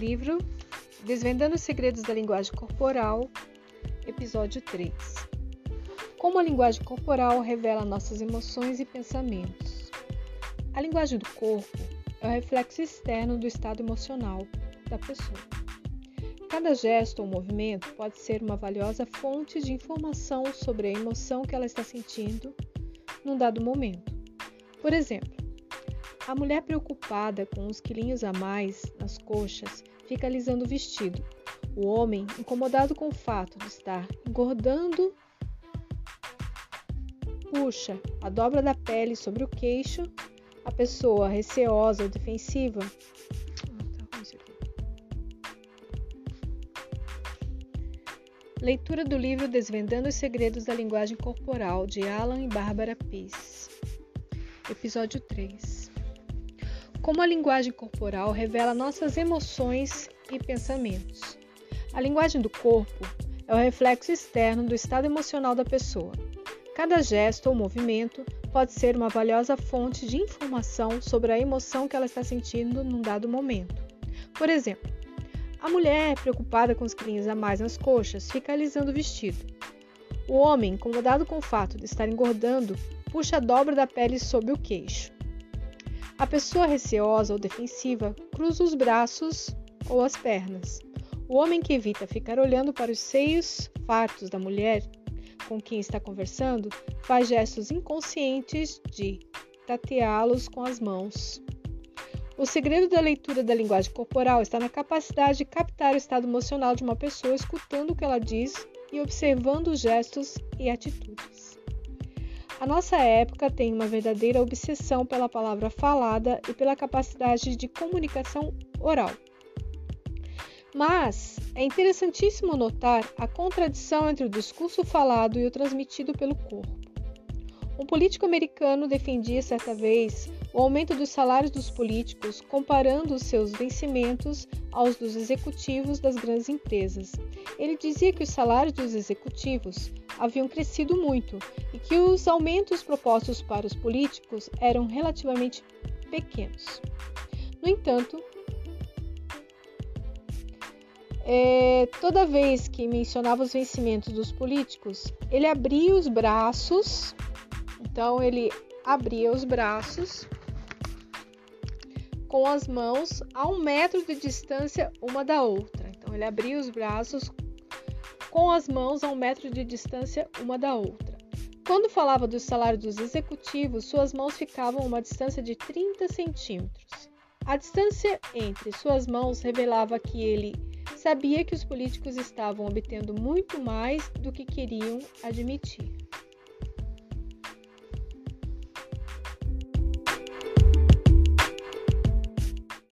livro Desvendando os Segredos da Linguagem Corporal, episódio 3. Como a linguagem corporal revela nossas emoções e pensamentos. A linguagem do corpo é o reflexo externo do estado emocional da pessoa. Cada gesto ou movimento pode ser uma valiosa fonte de informação sobre a emoção que ela está sentindo num dado momento. Por exemplo, a mulher preocupada com uns quilinhos a mais nas coxas fica alisando o vestido. O homem, incomodado com o fato de estar engordando, puxa a dobra da pele sobre o queixo. A pessoa receosa ou defensiva Leitura do livro Desvendando os Segredos da Linguagem Corporal, de Alan e Bárbara Peace. Episódio 3. Como a linguagem corporal revela nossas emoções e pensamentos. A linguagem do corpo é o reflexo externo do estado emocional da pessoa. Cada gesto ou movimento pode ser uma valiosa fonte de informação sobre a emoção que ela está sentindo num dado momento. Por exemplo, a mulher, preocupada com os quilinhos a mais nas coxas, fica alisando o vestido. O homem, incomodado com o fato de estar engordando, puxa a dobra da pele sob o queixo. A pessoa receosa ou defensiva cruza os braços ou as pernas. O homem que evita ficar olhando para os seios fartos da mulher com quem está conversando faz gestos inconscientes de tateá-los com as mãos. O segredo da leitura da linguagem corporal está na capacidade de captar o estado emocional de uma pessoa escutando o que ela diz e observando os gestos e atitudes. A nossa época tem uma verdadeira obsessão pela palavra falada e pela capacidade de comunicação oral. Mas é interessantíssimo notar a contradição entre o discurso falado e o transmitido pelo corpo. Um político americano defendia certa vez o aumento dos salários dos políticos, comparando os seus vencimentos aos dos executivos das grandes empresas. Ele dizia que os salários dos executivos haviam crescido muito e que os aumentos propostos para os políticos eram relativamente pequenos. No entanto, é, toda vez que mencionava os vencimentos dos políticos, ele abria os braços, então ele abria os braços com as mãos a um metro de distância uma da outra. Então ele abria os braços com as mãos a um metro de distância uma da outra. Quando falava do salário dos executivos, suas mãos ficavam a uma distância de 30 centímetros. A distância entre suas mãos revelava que ele sabia que os políticos estavam obtendo muito mais do que queriam admitir.